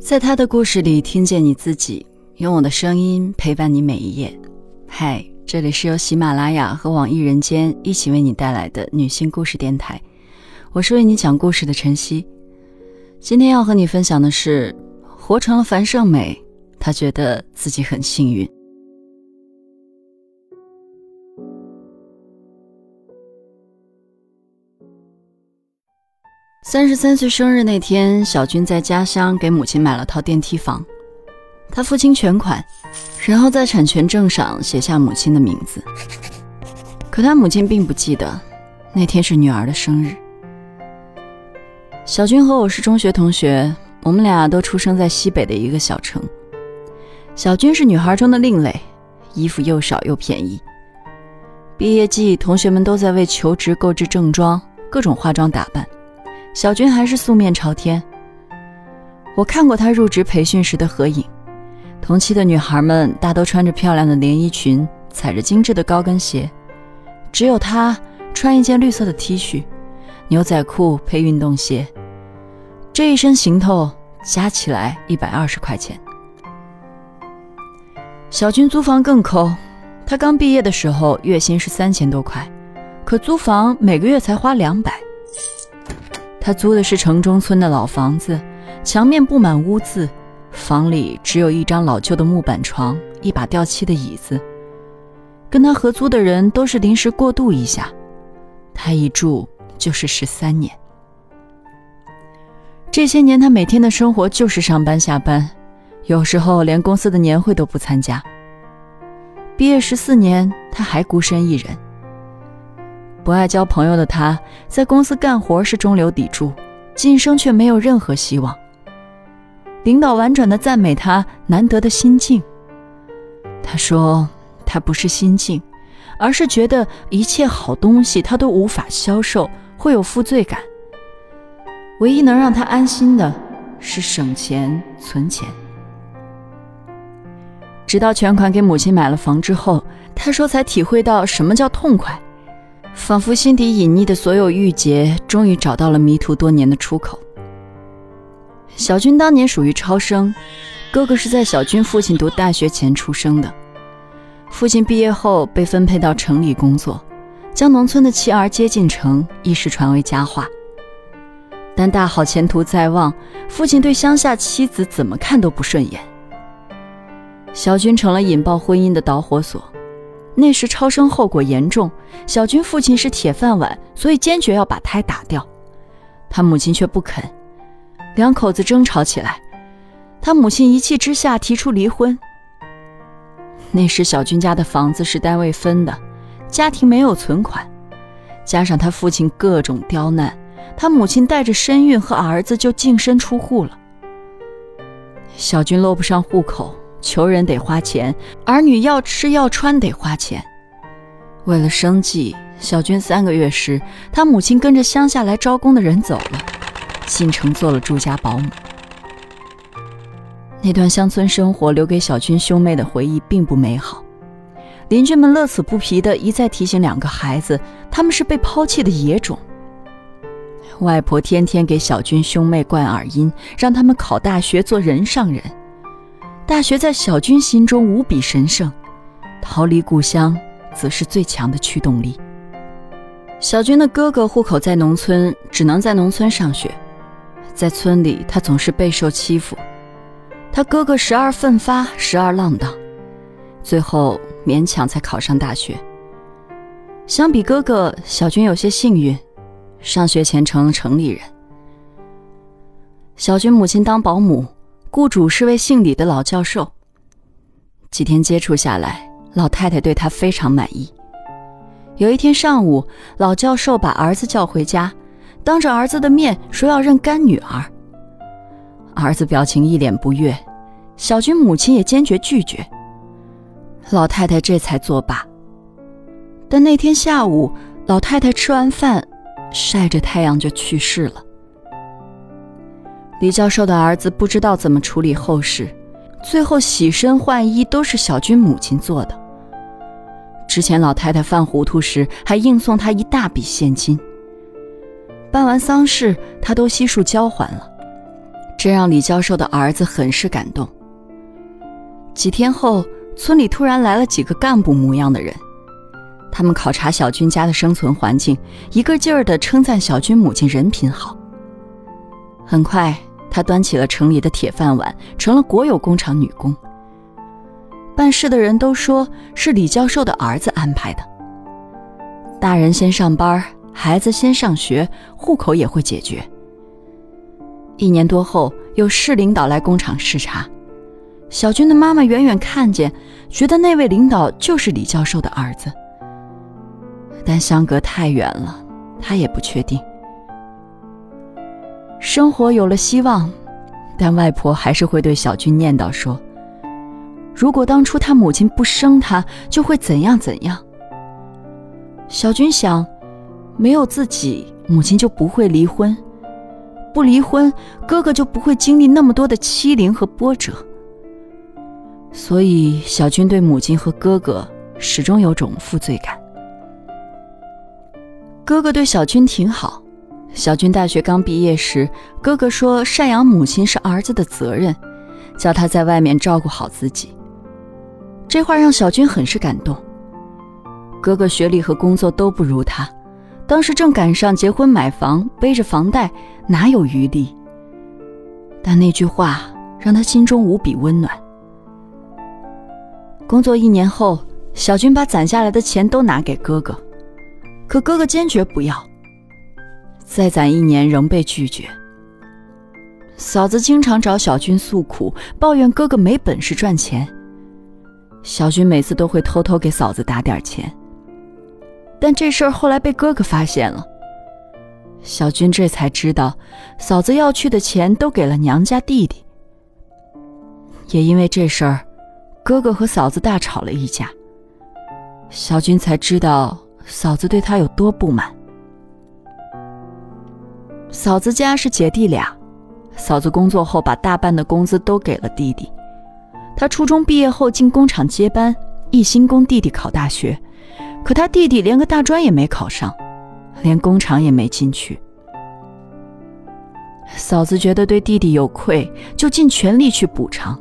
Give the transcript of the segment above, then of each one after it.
在他的故事里听见你自己，用我的声音陪伴你每一页。嗨，这里是由喜马拉雅和网易人间一起为你带来的女性故事电台，我是为你讲故事的晨曦。今天要和你分享的是，活成了樊胜美，她觉得自己很幸运。三十三岁生日那天，小军在家乡给母亲买了套电梯房，他付清全款，然后在产权证上写下母亲的名字。可他母亲并不记得那天是女儿的生日。小军和我是中学同学，我们俩都出生在西北的一个小城。小军是女孩中的另类，衣服又少又便宜。毕业季，同学们都在为求职购置正装，各种化妆打扮。小军还是素面朝天。我看过他入职培训时的合影，同期的女孩们大都穿着漂亮的连衣裙，踩着精致的高跟鞋，只有他穿一件绿色的 T 恤，牛仔裤配运动鞋。这一身行头加起来一百二十块钱。小军租房更抠，他刚毕业的时候月薪是三千多块，可租房每个月才花两百。他租的是城中村的老房子，墙面布满污渍，房里只有一张老旧的木板床，一把掉漆的椅子。跟他合租的人都是临时过渡一下，他一住就是十三年。这些年，他每天的生活就是上班下班，有时候连公司的年会都不参加。毕业十四年，他还孤身一人。不爱交朋友的他，在公司干活是中流砥柱，晋升却没有任何希望。领导婉转的赞美他难得的心境。他说：“他不是心境，而是觉得一切好东西他都无法销售，会有负罪感。唯一能让他安心的是省钱存钱。”直到全款给母亲买了房之后，他说才体会到什么叫痛快。仿佛心底隐匿的所有郁结，终于找到了迷途多年的出口。小军当年属于超生，哥哥是在小军父亲读大学前出生的。父亲毕业后被分配到城里工作，将农村的妻儿接进城，一时传为佳话。但大好前途在望，父亲对乡下妻子怎么看都不顺眼。小军成了引爆婚姻的导火索。那时超生后果严重，小军父亲是铁饭碗，所以坚决要把胎打掉。他母亲却不肯，两口子争吵起来。他母亲一气之下提出离婚。那时小军家的房子是单位分的，家庭没有存款，加上他父亲各种刁难，他母亲带着身孕和儿子就净身出户了。小军落不上户口。求人得花钱，儿女要吃要穿得花钱。为了生计，小军三个月时，他母亲跟着乡下来招工的人走了，进城做了住家保姆。那段乡村生活留给小军兄妹的回忆并不美好，邻居们乐此不疲地一再提醒两个孩子，他们是被抛弃的野种。外婆天天给小军兄妹灌耳音，让他们考大学做人上人。大学在小军心中无比神圣，逃离故乡则是最强的驱动力。小军的哥哥户口在农村，只能在农村上学，在村里他总是备受欺负。他哥哥时而奋发，时而浪荡，最后勉强才考上大学。相比哥哥，小军有些幸运，上学前成了城里人。小军母亲当保姆。雇主是位姓李的老教授。几天接触下来，老太太对他非常满意。有一天上午，老教授把儿子叫回家，当着儿子的面说要认干女儿。儿子表情一脸不悦，小军母亲也坚决拒绝。老太太这才作罢。但那天下午，老太太吃完饭，晒着太阳就去世了。李教授的儿子不知道怎么处理后事，最后洗身换衣都是小军母亲做的。之前老太太犯糊涂时，还硬送他一大笔现金。办完丧事，他都悉数交还了。这让李教授的儿子很是感动。几天后，村里突然来了几个干部模样的人，他们考察小军家的生存环境，一个劲儿地称赞小军母亲人品好。很快，她端起了城里的铁饭碗，成了国有工厂女工。办事的人都说是李教授的儿子安排的。大人先上班，孩子先上学，户口也会解决。一年多后，有市领导来工厂视察。小军的妈妈远远看见，觉得那位领导就是李教授的儿子，但相隔太远了，她也不确定。生活有了希望，但外婆还是会对小军念叨说：“如果当初他母亲不生他，就会怎样怎样。”小军想，没有自己，母亲就不会离婚，不离婚，哥哥就不会经历那么多的欺凌和波折。所以，小军对母亲和哥哥始终有种负罪感。哥哥对小军挺好。小军大学刚毕业时，哥哥说赡养母亲是儿子的责任，叫他在外面照顾好自己。这话让小军很是感动。哥哥学历和工作都不如他，当时正赶上结婚买房，背着房贷，哪有余力？但那句话让他心中无比温暖。工作一年后，小军把攒下来的钱都拿给哥哥，可哥哥坚决不要。再攒一年仍被拒绝。嫂子经常找小军诉苦，抱怨哥哥没本事赚钱。小军每次都会偷偷给嫂子打点钱，但这事儿后来被哥哥发现了。小军这才知道，嫂子要去的钱都给了娘家弟弟。也因为这事儿。哥哥和嫂子大吵了一架，小军才知道嫂子对他有多不满。嫂子家是姐弟俩，嫂子工作后把大半的工资都给了弟弟。他初中毕业后进工厂接班，一心供弟弟考大学，可他弟弟连个大专也没考上，连工厂也没进去。嫂子觉得对弟弟有愧，就尽全力去补偿。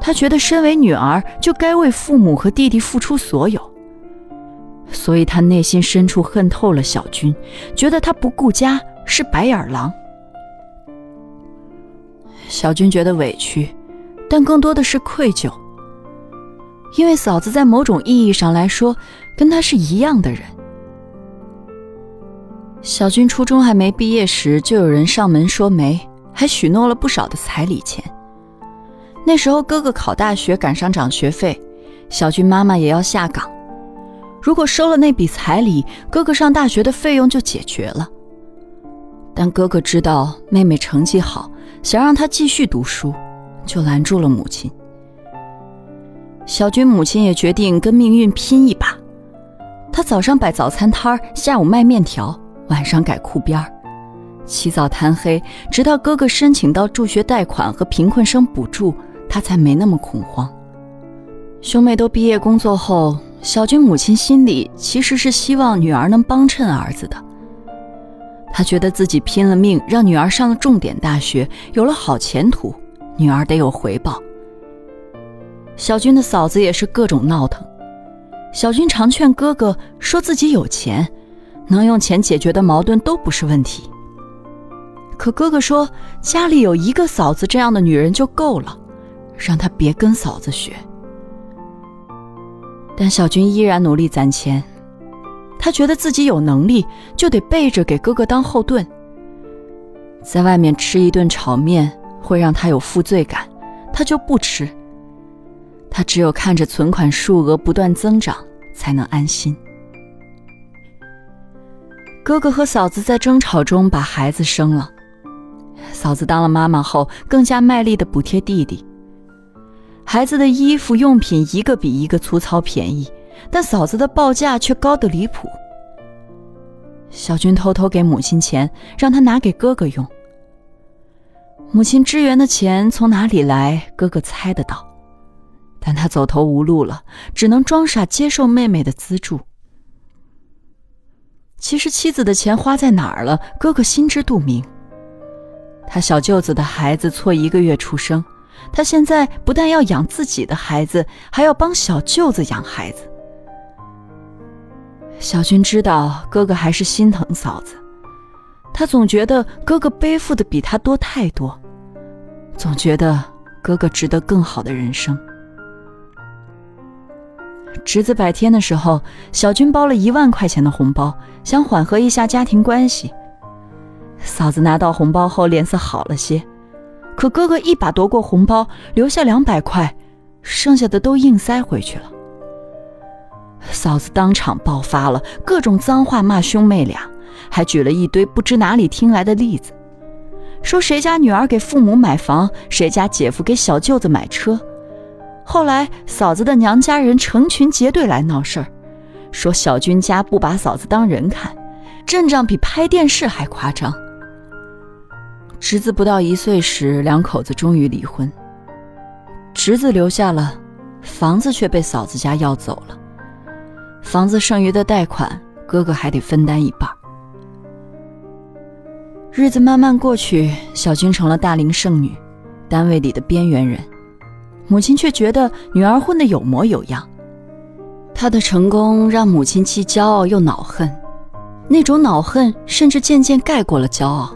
她觉得身为女儿就该为父母和弟弟付出所有，所以他内心深处恨透了小军，觉得他不顾家是白眼狼。小军觉得委屈，但更多的是愧疚，因为嫂子在某种意义上来说跟他是一样的人。小军初中还没毕业时，就有人上门说媒，还许诺了不少的彩礼钱。那时候哥哥考大学赶上涨学费，小军妈妈也要下岗。如果收了那笔彩礼，哥哥上大学的费用就解决了。但哥哥知道妹妹成绩好，想让她继续读书，就拦住了母亲。小军母亲也决定跟命运拼一把。她早上摆早餐摊下午卖面条，晚上改裤边起早贪黑，直到哥哥申请到助学贷款和贫困生补助。他才没那么恐慌。兄妹都毕业工作后，小军母亲心里其实是希望女儿能帮衬儿子的。她觉得自己拼了命让女儿上了重点大学，有了好前途，女儿得有回报。小军的嫂子也是各种闹腾。小军常劝哥哥说自己有钱，能用钱解决的矛盾都不是问题。可哥哥说家里有一个嫂子这样的女人就够了。让他别跟嫂子学，但小军依然努力攒钱。他觉得自己有能力，就得背着给哥哥当后盾。在外面吃一顿炒面会让他有负罪感，他就不吃。他只有看着存款数额不断增长，才能安心。哥哥和嫂子在争吵中把孩子生了，嫂子当了妈妈后，更加卖力的补贴弟弟。孩子的衣服用品一个比一个粗糙便宜，但嫂子的报价却高得离谱。小军偷偷给母亲钱，让他拿给哥哥用。母亲支援的钱从哪里来？哥哥猜得到，但他走投无路了，只能装傻接受妹妹的资助。其实妻子的钱花在哪儿了，哥哥心知肚明。他小舅子的孩子错一个月出生，他现在不但要养自己的孩子，还要帮小舅子养孩子。小军知道哥哥还是心疼嫂子，他总觉得哥哥背负的比他多太多，总觉得哥哥值得更好的人生。侄子百天的时候，小军包了一万块钱的红包，想缓和一下家庭关系。嫂子拿到红包后脸色好了些，可哥哥一把夺过红包，留下两百块，剩下的都硬塞回去了。嫂子当场爆发了，各种脏话骂兄妹俩，还举了一堆不知哪里听来的例子，说谁家女儿给父母买房，谁家姐夫给小舅子买车。后来嫂子的娘家人成群结队来闹事儿，说小军家不把嫂子当人看，阵仗比拍电视还夸张。侄子不到一岁时，两口子终于离婚。侄子留下了房子，却被嫂子家要走了。房子剩余的贷款，哥哥还得分担一半。日子慢慢过去，小军成了大龄剩女，单位里的边缘人。母亲却觉得女儿混得有模有样。她的成功让母亲既骄傲又恼恨，那种恼恨甚至渐渐盖过了骄傲。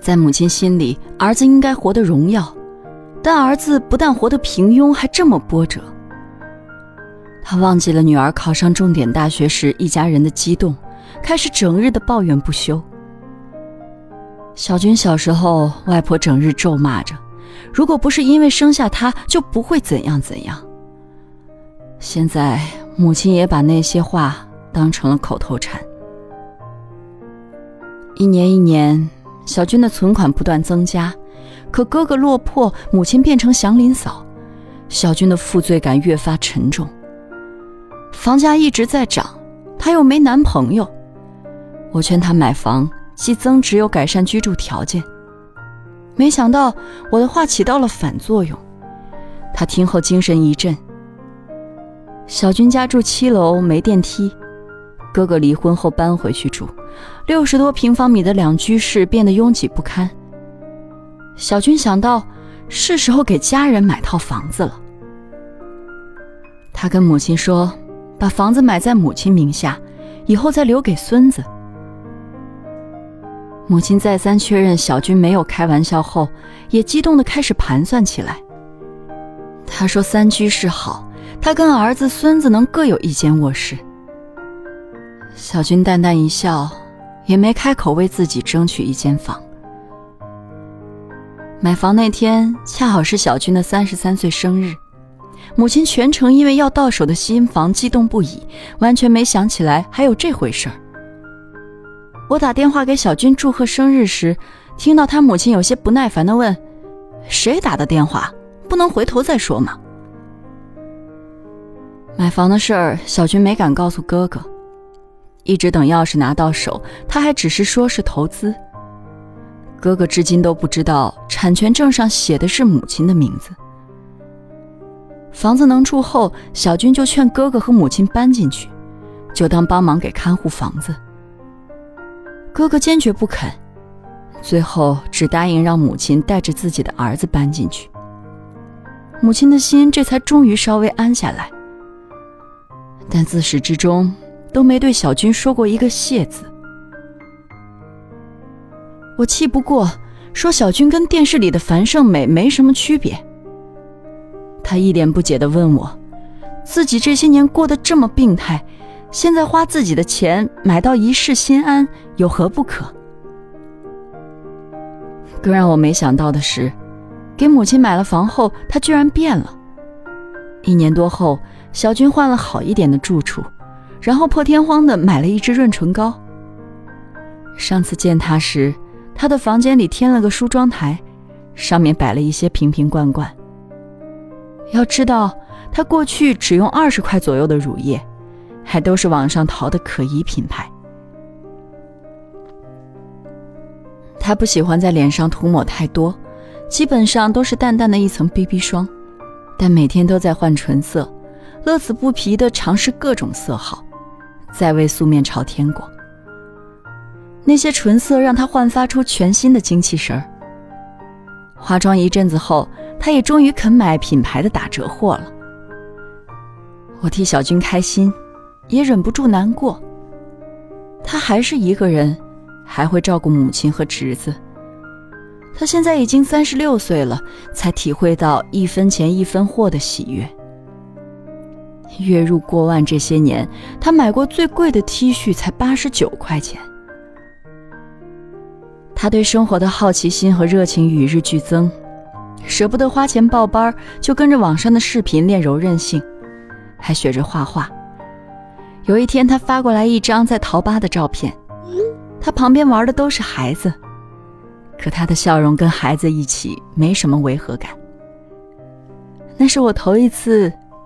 在母亲心里，儿子应该活得荣耀，但儿子不但活得平庸，还这么波折。他忘记了女儿考上重点大学时一家人的激动，开始整日的抱怨不休。小军小时候，外婆整日咒骂着，如果不是因为生下他，就不会怎样怎样。现在，母亲也把那些话当成了口头禅。一年一年。小军的存款不断增加，可哥哥落魄，母亲变成祥林嫂，小军的负罪感越发沉重。房价一直在涨，他又没男朋友，我劝他买房，既增值又改善居住条件。没想到我的话起到了反作用，他听后精神一振。小军家住七楼，没电梯。哥哥离婚后搬回去住，六十多平方米的两居室变得拥挤不堪。小军想到是时候给家人买套房子了，他跟母亲说，把房子买在母亲名下，以后再留给孙子。母亲再三确认小军没有开玩笑后，也激动地开始盘算起来。他说：“三居室好，他跟儿子、孙子能各有一间卧室。”小军淡淡一笑，也没开口为自己争取一间房。买房那天恰好是小军的三十三岁生日，母亲全程因为要到手的新房激动不已，完全没想起来还有这回事儿。我打电话给小军祝贺生日时，听到他母亲有些不耐烦地问：“谁打的电话？不能回头再说吗？”买房的事儿，小军没敢告诉哥哥。一直等钥匙拿到手，他还只是说是投资。哥哥至今都不知道产权证上写的是母亲的名字。房子能住后，小军就劝哥哥和母亲搬进去，就当帮忙给看护房子。哥哥坚决不肯，最后只答应让母亲带着自己的儿子搬进去。母亲的心这才终于稍微安下来，但自始至终。都没对小军说过一个谢字。我气不过，说小军跟电视里的樊胜美没什么区别。他一脸不解地问我，自己这些年过得这么病态，现在花自己的钱买到一世心安，有何不可？更让我没想到的是，给母亲买了房后，他居然变了。一年多后，小军换了好一点的住处。然后破天荒的买了一支润唇膏。上次见他时，他的房间里添了个梳妆台，上面摆了一些瓶瓶罐罐。要知道，他过去只用二十块左右的乳液，还都是网上淘的可疑品牌。他不喜欢在脸上涂抹太多，基本上都是淡淡的一层 BB 霜，但每天都在换唇色，乐此不疲的尝试各种色号。再为素面朝天过。那些唇色让她焕发出全新的精气神儿。化妆一阵子后，她也终于肯买品牌的打折货了。我替小军开心，也忍不住难过。他还是一个人，还会照顾母亲和侄子。他现在已经三十六岁了，才体会到一分钱一分货的喜悦。月入过万这些年，他买过最贵的 T 恤才八十九块钱。他对生活的好奇心和热情与日俱增，舍不得花钱报班，就跟着网上的视频练柔韧性，还学着画画。有一天，他发过来一张在淘吧的照片，他旁边玩的都是孩子，可他的笑容跟孩子一起没什么违和感。那是我头一次